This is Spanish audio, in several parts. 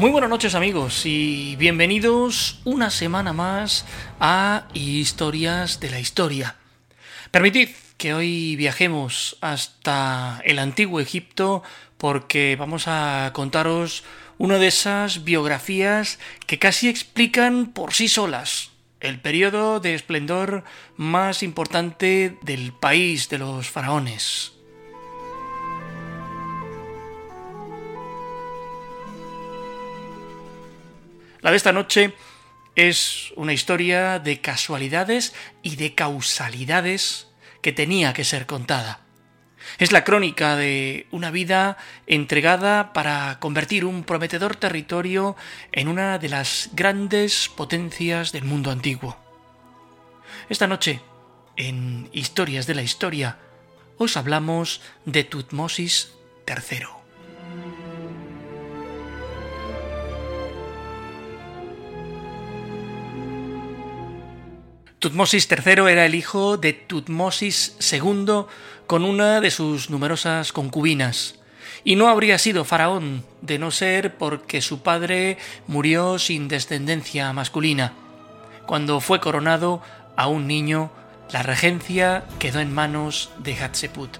Muy buenas noches amigos y bienvenidos una semana más a Historias de la Historia. Permitid que hoy viajemos hasta el antiguo Egipto porque vamos a contaros una de esas biografías que casi explican por sí solas el periodo de esplendor más importante del país de los faraones. La de esta noche es una historia de casualidades y de causalidades que tenía que ser contada. Es la crónica de una vida entregada para convertir un prometedor territorio en una de las grandes potencias del mundo antiguo. Esta noche, en Historias de la Historia, os hablamos de Tutmosis III. Tutmosis III era el hijo de Tutmosis II con una de sus numerosas concubinas, y no habría sido faraón de no ser porque su padre murió sin descendencia masculina. Cuando fue coronado a un niño, la regencia quedó en manos de Hatshepsut.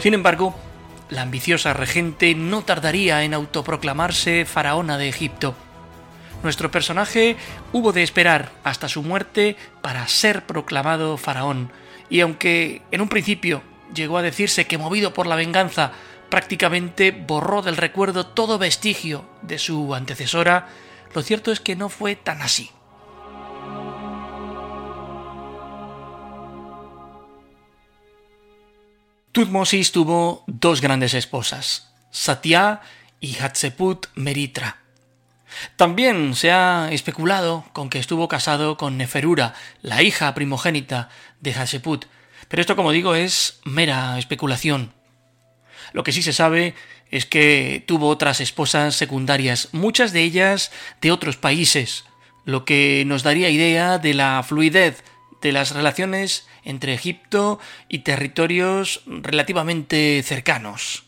Sin embargo, la ambiciosa regente no tardaría en autoproclamarse faraona de Egipto. Nuestro personaje hubo de esperar hasta su muerte para ser proclamado faraón, y aunque en un principio llegó a decirse que movido por la venganza prácticamente borró del recuerdo todo vestigio de su antecesora, lo cierto es que no fue tan así. Tutmosis tuvo dos grandes esposas, Satya y Hatshepsut Meritra. También se ha especulado con que estuvo casado con Neferura, la hija primogénita de Hatshepsut, pero esto como digo es mera especulación. Lo que sí se sabe es que tuvo otras esposas secundarias, muchas de ellas de otros países, lo que nos daría idea de la fluidez de las relaciones entre Egipto y territorios relativamente cercanos.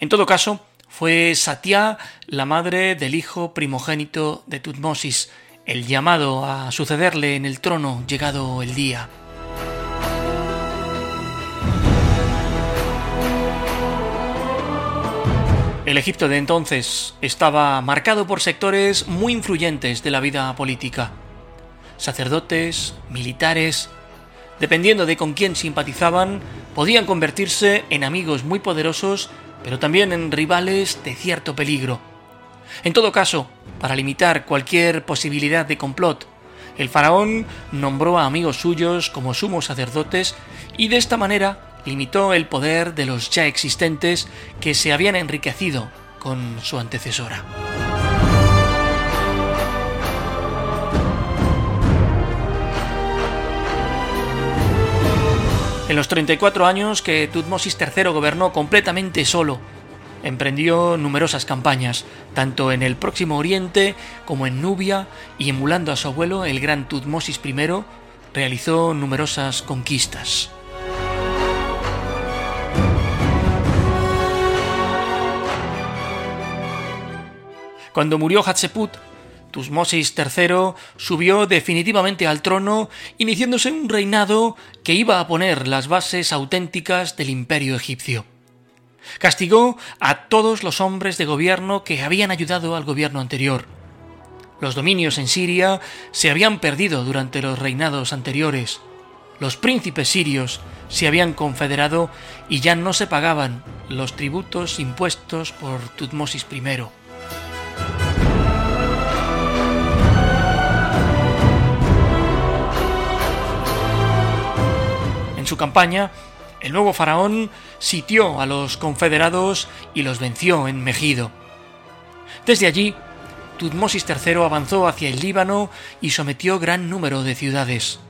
En todo caso, fue Satya la madre del hijo primogénito de Tutmosis, el llamado a sucederle en el trono llegado el día. El Egipto de entonces estaba marcado por sectores muy influyentes de la vida política. Sacerdotes, militares, dependiendo de con quién simpatizaban, podían convertirse en amigos muy poderosos, pero también en rivales de cierto peligro. En todo caso, para limitar cualquier posibilidad de complot, el faraón nombró a amigos suyos como sumos sacerdotes y de esta manera limitó el poder de los ya existentes que se habían enriquecido con su antecesora. En los 34 años que Tutmosis III gobernó completamente solo, emprendió numerosas campañas, tanto en el próximo Oriente como en Nubia, y emulando a su abuelo, el gran Tutmosis I, realizó numerosas conquistas. Cuando murió Hatshepsut, Tutmosis III subió definitivamente al trono, iniciándose un reinado que iba a poner las bases auténticas del imperio egipcio. Castigó a todos los hombres de gobierno que habían ayudado al gobierno anterior. Los dominios en Siria se habían perdido durante los reinados anteriores. Los príncipes sirios se habían confederado y ya no se pagaban los tributos impuestos por Tutmosis I. su campaña, el nuevo faraón sitió a los confederados y los venció en Megido. Desde allí, Tutmosis III avanzó hacia el Líbano y sometió gran número de ciudades.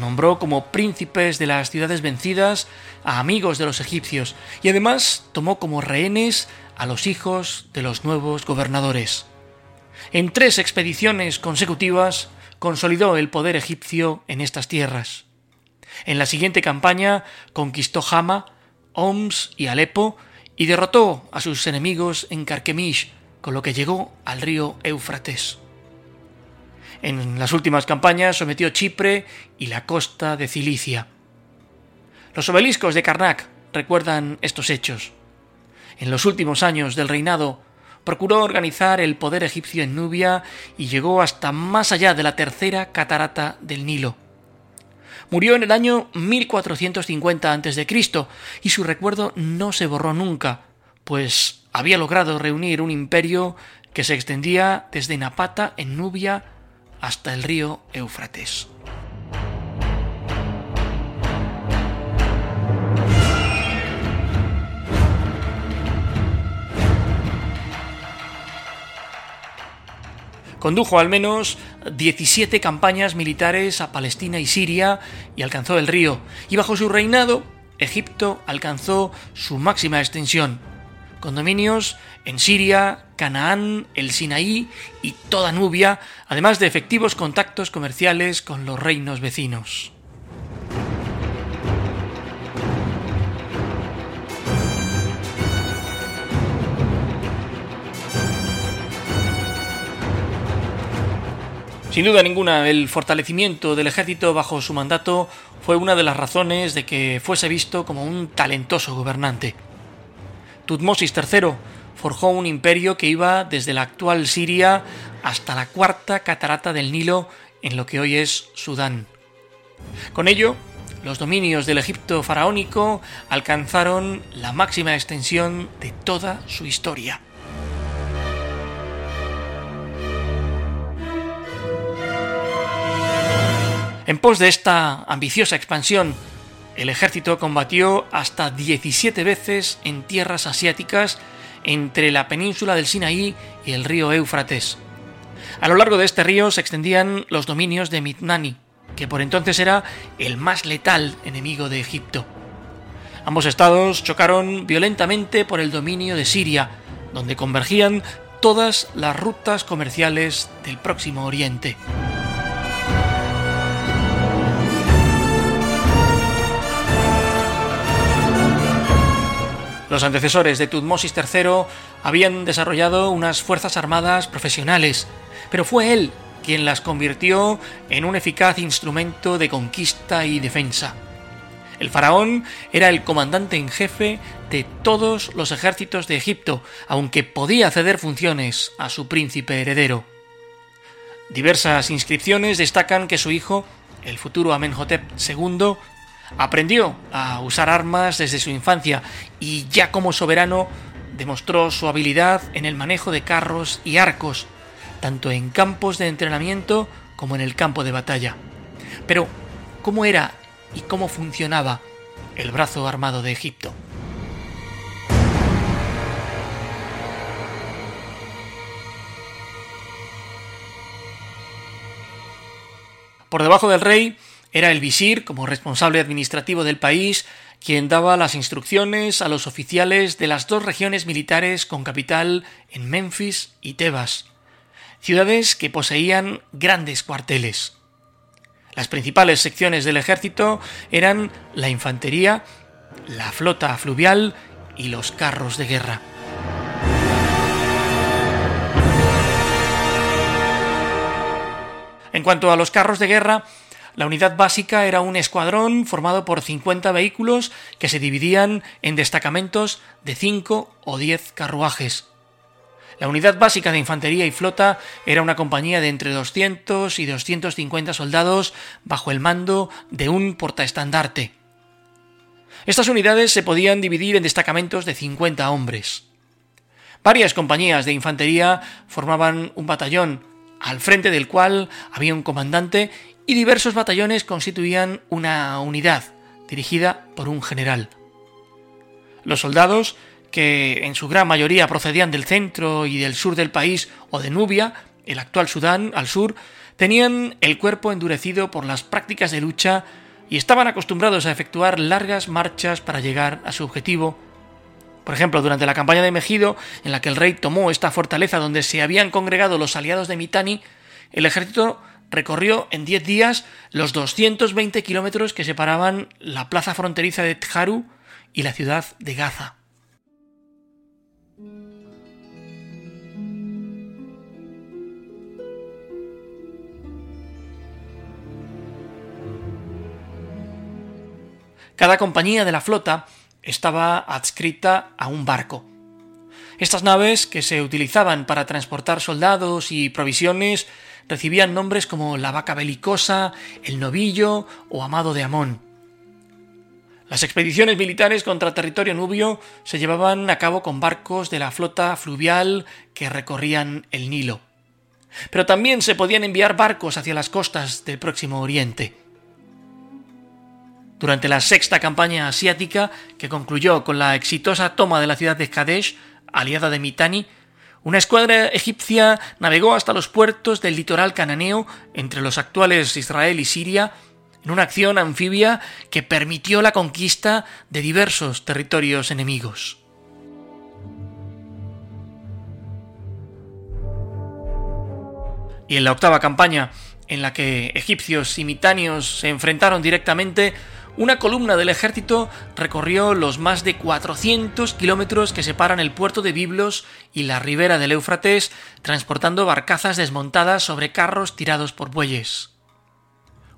Nombró como príncipes de las ciudades vencidas a amigos de los egipcios y además tomó como rehenes a los hijos de los nuevos gobernadores. En tres expediciones consecutivas consolidó el poder egipcio en estas tierras. En la siguiente campaña conquistó Hama, Homs y Alepo y derrotó a sus enemigos en Carquemish, con lo que llegó al río Éufrates. En las últimas campañas sometió Chipre y la costa de Cilicia. Los obeliscos de Karnak recuerdan estos hechos. En los últimos años del reinado procuró organizar el poder egipcio en Nubia y llegó hasta más allá de la tercera catarata del Nilo. Murió en el año 1450 a.C. y su recuerdo no se borró nunca, pues había logrado reunir un imperio que se extendía desde Napata en Nubia hasta el río Éufrates. Condujo al menos 17 campañas militares a Palestina y Siria y alcanzó el río, y bajo su reinado Egipto alcanzó su máxima extensión, con dominios en Siria, Canaán, el Sinaí y toda Nubia, además de efectivos contactos comerciales con los reinos vecinos. Sin duda ninguna, el fortalecimiento del ejército bajo su mandato fue una de las razones de que fuese visto como un talentoso gobernante. Tutmosis III forjó un imperio que iba desde la actual Siria hasta la cuarta catarata del Nilo en lo que hoy es Sudán. Con ello, los dominios del Egipto faraónico alcanzaron la máxima extensión de toda su historia. En pos de esta ambiciosa expansión, el ejército combatió hasta 17 veces en tierras asiáticas entre la península del Sinaí y el río Éufrates. A lo largo de este río se extendían los dominios de Mitnani, que por entonces era el más letal enemigo de Egipto. Ambos estados chocaron violentamente por el dominio de Siria, donde convergían todas las rutas comerciales del Próximo Oriente. Los antecesores de Tutmosis III habían desarrollado unas fuerzas armadas profesionales, pero fue él quien las convirtió en un eficaz instrumento de conquista y defensa. El faraón era el comandante en jefe de todos los ejércitos de Egipto, aunque podía ceder funciones a su príncipe heredero. Diversas inscripciones destacan que su hijo, el futuro Amenhotep II, Aprendió a usar armas desde su infancia y ya como soberano demostró su habilidad en el manejo de carros y arcos, tanto en campos de entrenamiento como en el campo de batalla. Pero, ¿cómo era y cómo funcionaba el brazo armado de Egipto? Por debajo del rey era el visir, como responsable administrativo del país, quien daba las instrucciones a los oficiales de las dos regiones militares con capital en Memphis y Tebas, ciudades que poseían grandes cuarteles. Las principales secciones del ejército eran la infantería, la flota fluvial y los carros de guerra. En cuanto a los carros de guerra, la unidad básica era un escuadrón formado por 50 vehículos que se dividían en destacamentos de 5 o 10 carruajes. La unidad básica de infantería y flota era una compañía de entre 200 y 250 soldados bajo el mando de un portaestandarte. Estas unidades se podían dividir en destacamentos de 50 hombres. Varias compañías de infantería formaban un batallón, al frente del cual había un comandante y diversos batallones constituían una unidad, dirigida por un general. Los soldados, que en su gran mayoría procedían del centro y del sur del país o de Nubia, el actual Sudán, al sur, tenían el cuerpo endurecido por las prácticas de lucha y estaban acostumbrados a efectuar largas marchas para llegar a su objetivo. Por ejemplo, durante la campaña de Mejido, en la que el rey tomó esta fortaleza donde se habían congregado los aliados de Mitani, el ejército recorrió en 10 días los 220 kilómetros que separaban la plaza fronteriza de Tjaru y la ciudad de Gaza. Cada compañía de la flota estaba adscrita a un barco. Estas naves, que se utilizaban para transportar soldados y provisiones, recibían nombres como la vaca belicosa, el novillo o amado de Amón. Las expediciones militares contra territorio nubio se llevaban a cabo con barcos de la flota fluvial que recorrían el Nilo. Pero también se podían enviar barcos hacia las costas del próximo Oriente. Durante la sexta campaña asiática, que concluyó con la exitosa toma de la ciudad de Kadesh, aliada de Mitani, una escuadra egipcia navegó hasta los puertos del litoral cananeo entre los actuales Israel y Siria en una acción anfibia que permitió la conquista de diversos territorios enemigos. Y en la octava campaña, en la que egipcios y mitanios se enfrentaron directamente, una columna del ejército recorrió los más de 400 kilómetros que separan el puerto de Biblos y la ribera del Éufrates, transportando barcazas desmontadas sobre carros tirados por bueyes.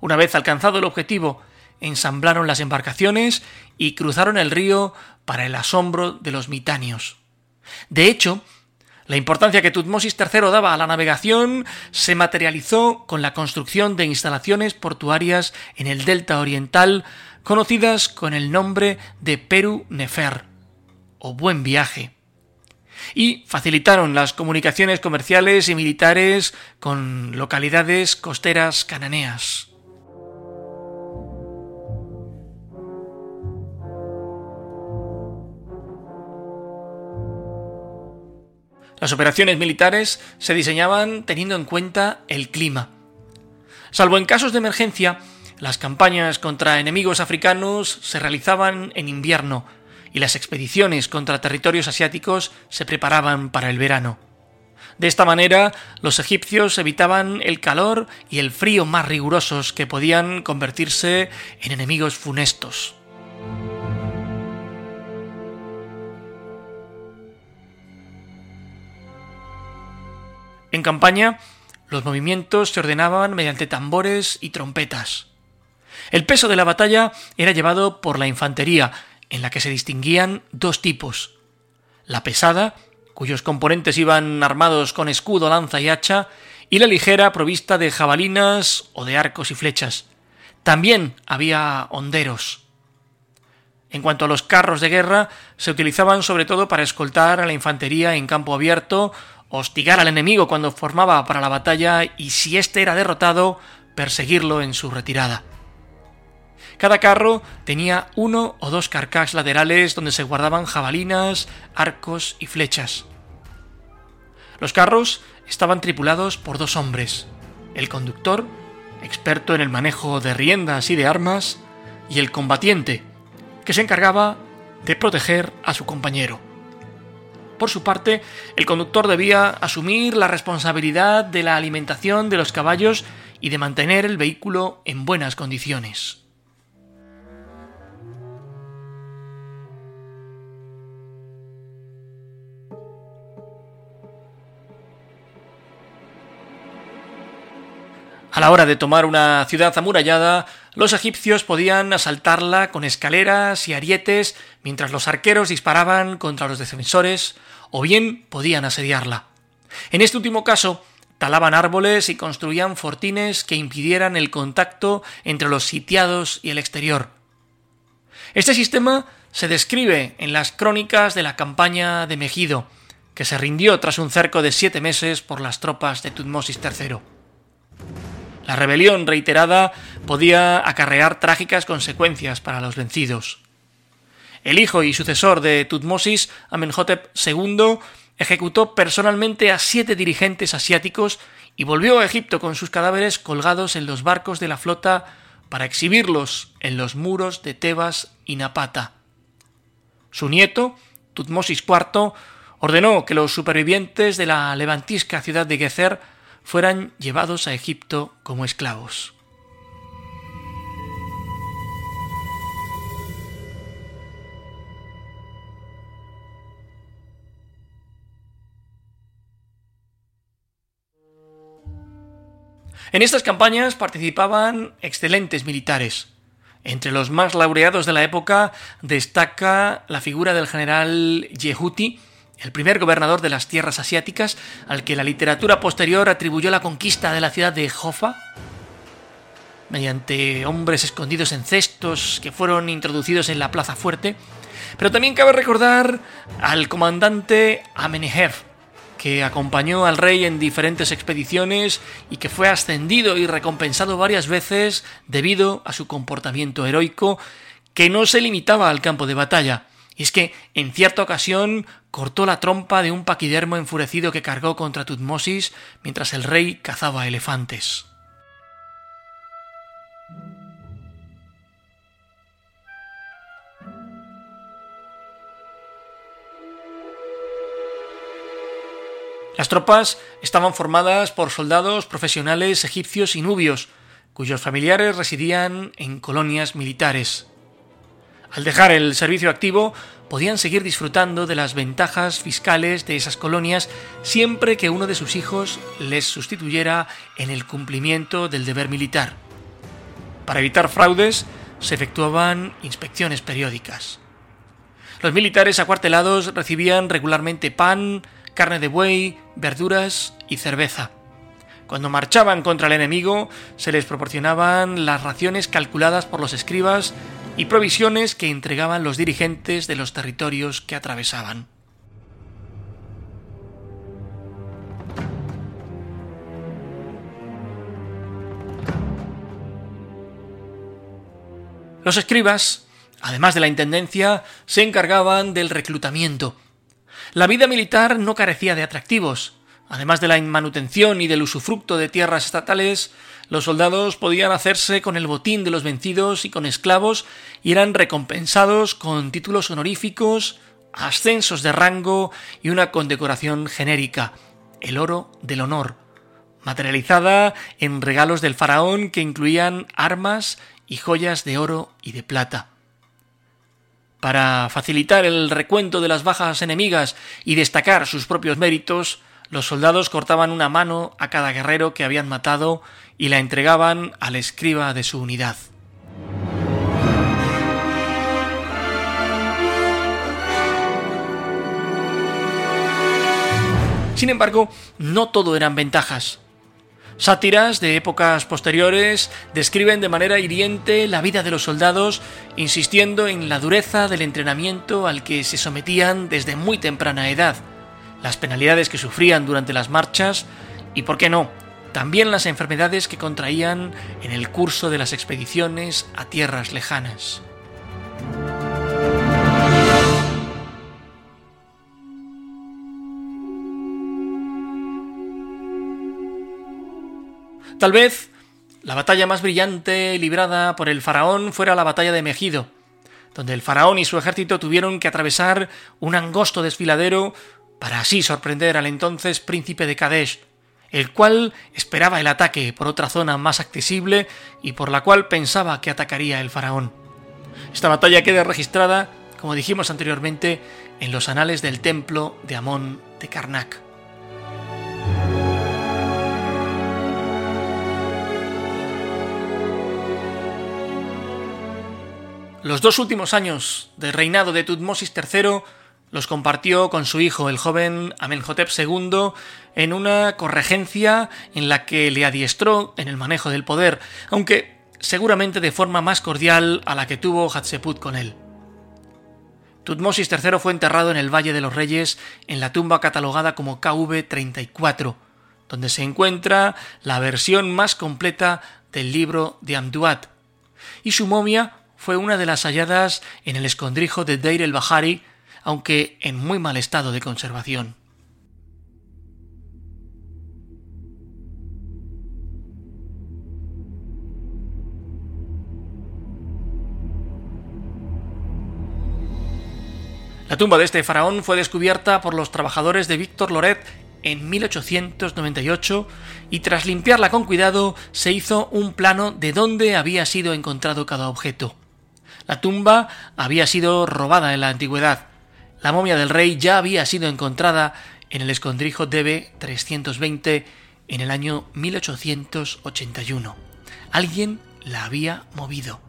Una vez alcanzado el objetivo, ensamblaron las embarcaciones y cruzaron el río para el asombro de los mitanios. De hecho, la importancia que Tutmosis III daba a la navegación se materializó con la construcción de instalaciones portuarias en el delta oriental conocidas con el nombre de Perú Nefer o Buen Viaje, y facilitaron las comunicaciones comerciales y militares con localidades costeras cananeas. Las operaciones militares se diseñaban teniendo en cuenta el clima. Salvo en casos de emergencia, las campañas contra enemigos africanos se realizaban en invierno y las expediciones contra territorios asiáticos se preparaban para el verano. De esta manera, los egipcios evitaban el calor y el frío más rigurosos que podían convertirse en enemigos funestos. En campaña, los movimientos se ordenaban mediante tambores y trompetas. El peso de la batalla era llevado por la infantería, en la que se distinguían dos tipos. La pesada, cuyos componentes iban armados con escudo, lanza y hacha, y la ligera provista de jabalinas o de arcos y flechas. También había honderos. En cuanto a los carros de guerra, se utilizaban sobre todo para escoltar a la infantería en campo abierto, hostigar al enemigo cuando formaba para la batalla y si éste era derrotado, perseguirlo en su retirada. Cada carro tenía uno o dos carcas laterales donde se guardaban jabalinas, arcos y flechas. Los carros estaban tripulados por dos hombres, el conductor, experto en el manejo de riendas y de armas, y el combatiente, que se encargaba de proteger a su compañero. Por su parte, el conductor debía asumir la responsabilidad de la alimentación de los caballos y de mantener el vehículo en buenas condiciones. A la hora de tomar una ciudad amurallada, los egipcios podían asaltarla con escaleras y arietes mientras los arqueros disparaban contra los defensores, o bien podían asediarla. En este último caso, talaban árboles y construían fortines que impidieran el contacto entre los sitiados y el exterior. Este sistema se describe en las crónicas de la campaña de Megido, que se rindió tras un cerco de siete meses por las tropas de Tutmosis III. La rebelión reiterada podía acarrear trágicas consecuencias para los vencidos. El hijo y sucesor de Tutmosis, Amenhotep II, ejecutó personalmente a siete dirigentes asiáticos y volvió a Egipto con sus cadáveres colgados en los barcos de la flota para exhibirlos en los muros de Tebas y Napata. Su nieto, Tutmosis IV, ordenó que los supervivientes de la levantisca ciudad de Gezer fueran llevados a Egipto como esclavos. En estas campañas participaban excelentes militares. Entre los más laureados de la época destaca la figura del general Yehuti, el primer gobernador de las tierras asiáticas al que la literatura posterior atribuyó la conquista de la ciudad de Jofa, mediante hombres escondidos en cestos que fueron introducidos en la plaza fuerte, pero también cabe recordar al comandante Amenhotep, que acompañó al rey en diferentes expediciones y que fue ascendido y recompensado varias veces debido a su comportamiento heroico que no se limitaba al campo de batalla. Y es que en cierta ocasión cortó la trompa de un paquidermo enfurecido que cargó contra Tutmosis mientras el rey cazaba elefantes. Las tropas estaban formadas por soldados profesionales egipcios y nubios, cuyos familiares residían en colonias militares. Al dejar el servicio activo, podían seguir disfrutando de las ventajas fiscales de esas colonias siempre que uno de sus hijos les sustituyera en el cumplimiento del deber militar. Para evitar fraudes, se efectuaban inspecciones periódicas. Los militares acuartelados recibían regularmente pan, carne de buey, verduras y cerveza. Cuando marchaban contra el enemigo, se les proporcionaban las raciones calculadas por los escribas y provisiones que entregaban los dirigentes de los territorios que atravesaban. Los escribas, además de la intendencia, se encargaban del reclutamiento. La vida militar no carecía de atractivos. Además de la manutención y del usufructo de tierras estatales, los soldados podían hacerse con el botín de los vencidos y con esclavos y eran recompensados con títulos honoríficos, ascensos de rango y una condecoración genérica, el oro del honor, materializada en regalos del faraón que incluían armas y joyas de oro y de plata. Para facilitar el recuento de las bajas enemigas y destacar sus propios méritos, los soldados cortaban una mano a cada guerrero que habían matado y la entregaban al escriba de su unidad. Sin embargo, no todo eran ventajas. Sátiras de épocas posteriores describen de manera hiriente la vida de los soldados, insistiendo en la dureza del entrenamiento al que se sometían desde muy temprana edad, las penalidades que sufrían durante las marchas y, por qué no, también las enfermedades que contraían en el curso de las expediciones a tierras lejanas. Tal vez la batalla más brillante librada por el faraón fuera la batalla de Megido, donde el faraón y su ejército tuvieron que atravesar un angosto desfiladero para así sorprender al entonces príncipe de Kadesh, el cual esperaba el ataque por otra zona más accesible y por la cual pensaba que atacaría el faraón. Esta batalla queda registrada, como dijimos anteriormente, en los anales del templo de Amón de Karnak. Los dos últimos años del reinado de Tutmosis III los compartió con su hijo, el joven Amenhotep II, en una corregencia en la que le adiestró en el manejo del poder, aunque seguramente de forma más cordial a la que tuvo Hatshepsut con él. Tutmosis III fue enterrado en el Valle de los Reyes en la tumba catalogada como KV-34, donde se encuentra la versión más completa del libro de Amduat, y su momia fue una de las halladas en el escondrijo de Deir el-Bahari, aunque en muy mal estado de conservación. La tumba de este faraón fue descubierta por los trabajadores de Víctor Loret en 1898 y tras limpiarla con cuidado se hizo un plano de dónde había sido encontrado cada objeto. La tumba había sido robada en la antigüedad. La momia del rey ya había sido encontrada en el escondrijo DB 320 en el año 1881. Alguien la había movido.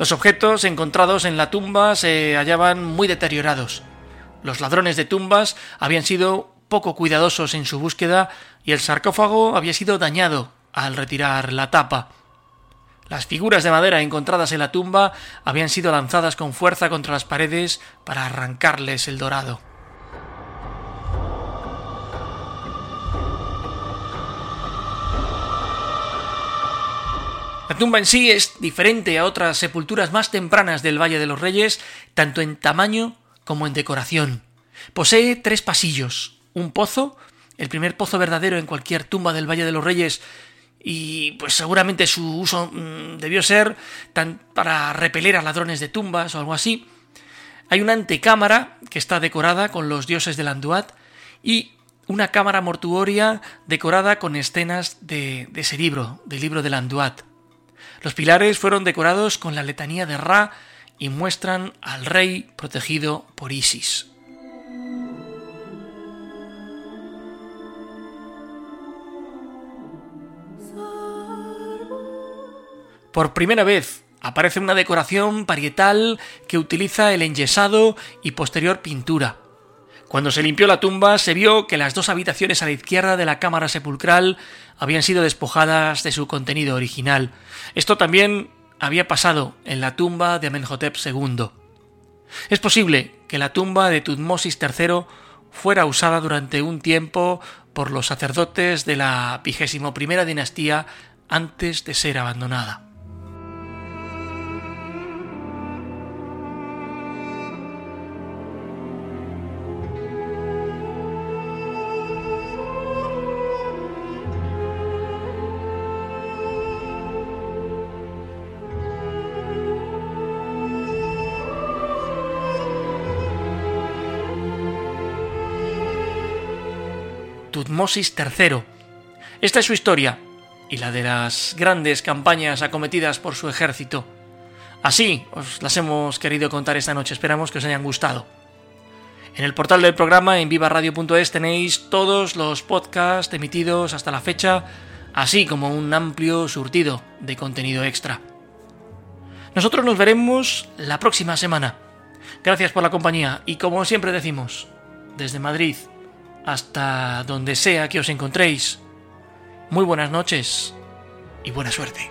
Los objetos encontrados en la tumba se hallaban muy deteriorados. Los ladrones de tumbas habían sido poco cuidadosos en su búsqueda y el sarcófago había sido dañado al retirar la tapa. Las figuras de madera encontradas en la tumba habían sido lanzadas con fuerza contra las paredes para arrancarles el dorado. La tumba en sí es diferente a otras sepulturas más tempranas del Valle de los Reyes, tanto en tamaño como en decoración. Posee tres pasillos, un pozo, el primer pozo verdadero en cualquier tumba del Valle de los Reyes, y pues seguramente su uso mm, debió ser tan para repeler a ladrones de tumbas o algo así. Hay una antecámara que está decorada con los dioses del Anduat y una cámara mortuoria decorada con escenas de, de ese libro, del libro del Anduat. Los pilares fueron decorados con la letanía de Ra y muestran al rey protegido por Isis. Por primera vez aparece una decoración parietal que utiliza el enyesado y posterior pintura. Cuando se limpió la tumba se vio que las dos habitaciones a la izquierda de la cámara sepulcral habían sido despojadas de su contenido original. Esto también había pasado en la tumba de Amenhotep II. Es posible que la tumba de Tutmosis III fuera usada durante un tiempo por los sacerdotes de la vigésimo dinastía antes de ser abandonada. Tutmosis III. Esta es su historia y la de las grandes campañas acometidas por su ejército. Así os las hemos querido contar esta noche, esperamos que os hayan gustado. En el portal del programa en vivaradio.es tenéis todos los podcasts emitidos hasta la fecha, así como un amplio surtido de contenido extra. Nosotros nos veremos la próxima semana. Gracias por la compañía y como siempre decimos, desde Madrid, hasta donde sea que os encontréis. Muy buenas noches y buena suerte.